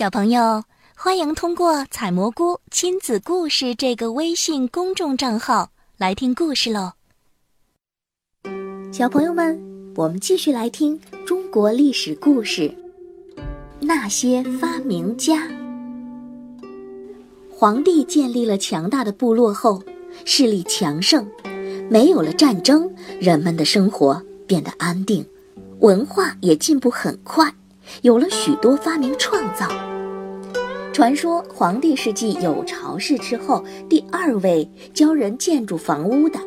小朋友，欢迎通过“采蘑菇亲子故事”这个微信公众账号来听故事喽。小朋友们，我们继续来听中国历史故事。那些发明家。皇帝建立了强大的部落后，势力强盛，没有了战争，人们的生活变得安定，文化也进步很快，有了许多发明创造。传说皇帝是继有巢氏之后第二位教人建筑房屋的，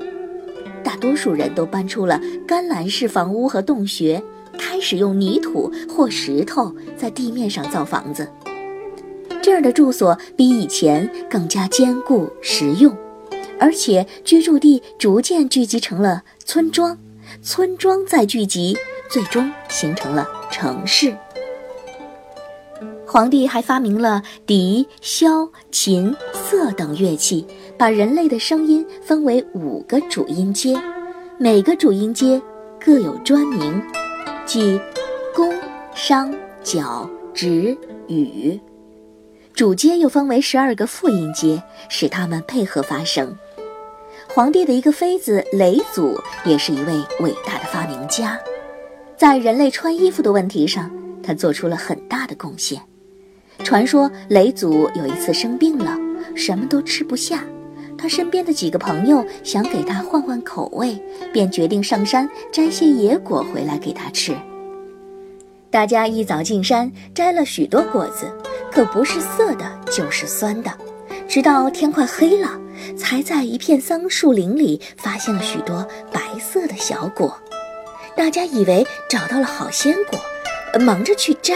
大多数人都搬出了干栏式房屋和洞穴，开始用泥土或石头在地面上造房子。这儿的住所比以前更加坚固实用，而且居住地逐渐聚集成了村庄，村庄再聚集，最终形成了城市。皇帝还发明了笛、箫、琴、瑟等乐器，把人类的声音分为五个主音阶，每个主音阶各有专名，即宫、商、角、徵、羽。主阶又分为十二个副音阶，使它们配合发声。皇帝的一个妃子雷祖也是一位伟大的发明家，在人类穿衣服的问题上，他做出了很大的贡献。传说雷祖有一次生病了，什么都吃不下。他身边的几个朋友想给他换换口味，便决定上山摘些野果回来给他吃。大家一早进山摘了许多果子，可不是涩的，就是酸的。直到天快黑了，才在一片桑树林里发现了许多白色的小果。大家以为找到了好鲜果，忙着去摘。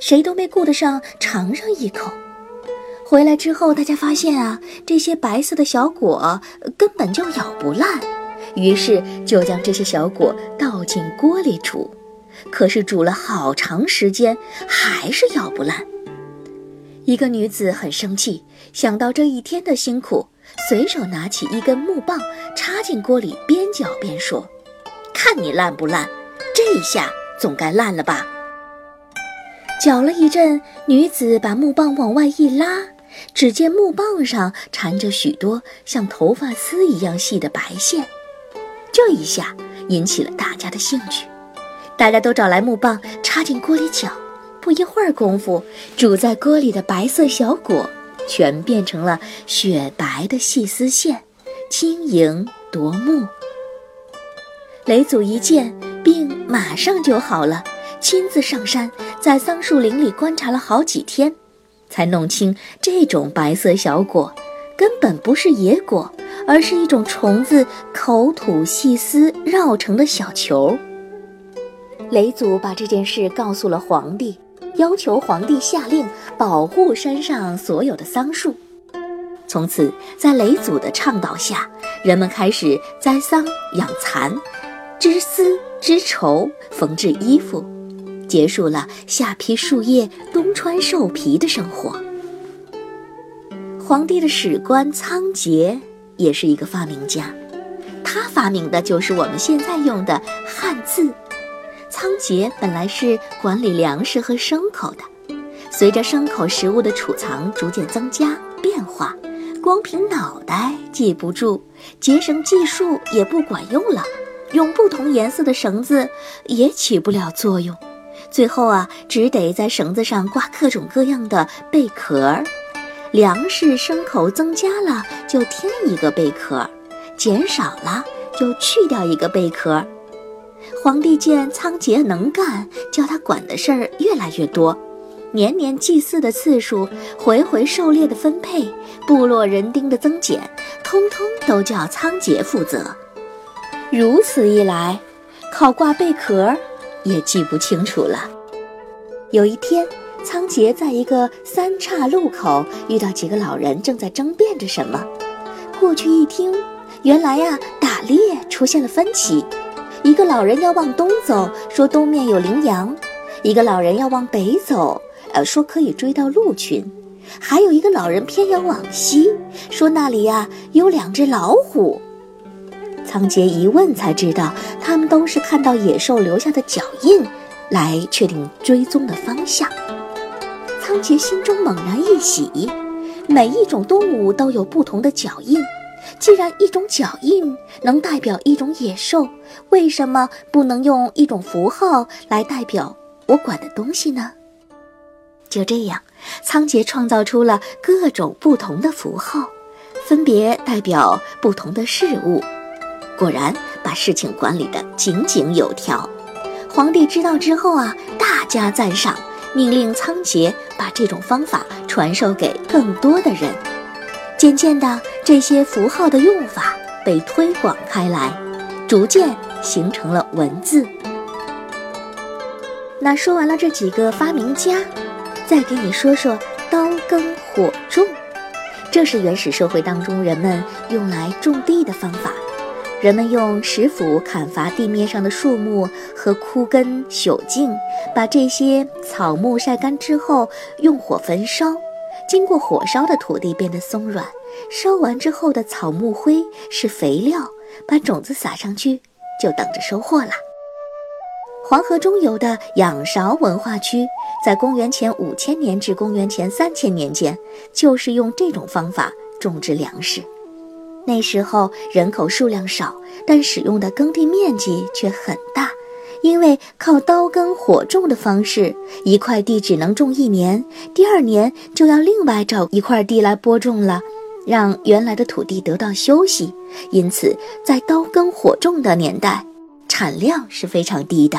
谁都没顾得上尝上一口。回来之后，大家发现啊，这些白色的小果根本就咬不烂，于是就将这些小果倒进锅里煮。可是煮了好长时间，还是咬不烂。一个女子很生气，想到这一天的辛苦，随手拿起一根木棒插进锅里，边搅边说：“看你烂不烂，这一下总该烂了吧。”搅了一阵，女子把木棒往外一拉，只见木棒上缠着许多像头发丝一样细的白线，这一下引起了大家的兴趣。大家都找来木棒，插进锅里搅。不一会儿功夫，煮在锅里的白色小果全变成了雪白的细丝线，晶莹夺目。雷祖一见，病马上就好了。亲自上山，在桑树林里观察了好几天，才弄清这种白色小果根本不是野果，而是一种虫子口吐细丝绕成的小球。雷祖把这件事告诉了皇帝，要求皇帝下令保护山上所有的桑树。从此，在雷祖的倡导下，人们开始栽桑、养蚕、织丝、织绸、缝制衣服。结束了夏披树叶、冬穿兽皮的生活。皇帝的史官仓颉也是一个发明家，他发明的就是我们现在用的汉字。仓颉本来是管理粮食和牲口的，随着牲口食物的储藏逐渐增加变化，光凭脑袋记不住，结绳计数也不管用了，用不同颜色的绳子也起不了作用。最后啊，只得在绳子上挂各种各样的贝壳，粮食牲口增加了就添一个贝壳，减少了就去掉一个贝壳。皇帝见仓颉能干，叫他管的事儿越来越多，年年祭祀的次数，回回狩猎的分配，部落人丁的增减，通通都叫仓颉负责。如此一来，靠挂贝壳。也记不清楚了。有一天，仓颉在一个三岔路口遇到几个老人正在争辩着什么。过去一听，原来呀，打猎出现了分歧。一个老人要往东走，说东面有羚羊；一个老人要往北走，呃，说可以追到鹿群；还有一个老人偏要往西，说那里呀有两只老虎。仓颉一问才知道，他们都是看到野兽留下的脚印，来确定追踪的方向。仓颉心中猛然一喜，每一种动物都有不同的脚印。既然一种脚印能代表一种野兽，为什么不能用一种符号来代表我管的东西呢？就这样，仓颉创造出了各种不同的符号，分别代表不同的事物。果然，把事情管理得井井有条。皇帝知道之后啊，大加赞赏，命令仓颉把这种方法传授给更多的人。渐渐的，这些符号的用法被推广开来，逐渐形成了文字。那说完了这几个发明家，再给你说说刀耕火种，这是原始社会当中人们用来种地的方法。人们用石斧砍伐地面上的树木和枯根朽茎，把这些草木晒干之后，用火焚烧。经过火烧的土地变得松软，烧完之后的草木灰是肥料，把种子撒上去就等着收获了。黄河中游的仰韶文化区，在公元前五千年至公元前三千年间，就是用这种方法种植粮食。那时候人口数量少，但使用的耕地面积却很大。因为靠刀耕火种的方式，一块地只能种一年，第二年就要另外找一块地来播种了，让原来的土地得到休息。因此，在刀耕火种的年代，产量是非常低的。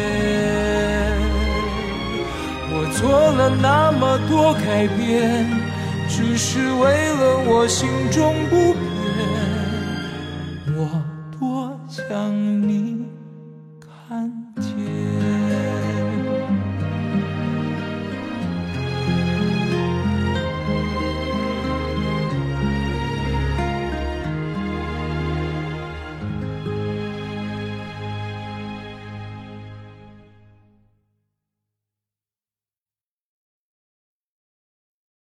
做了那么多改变，只是为了我心中不变。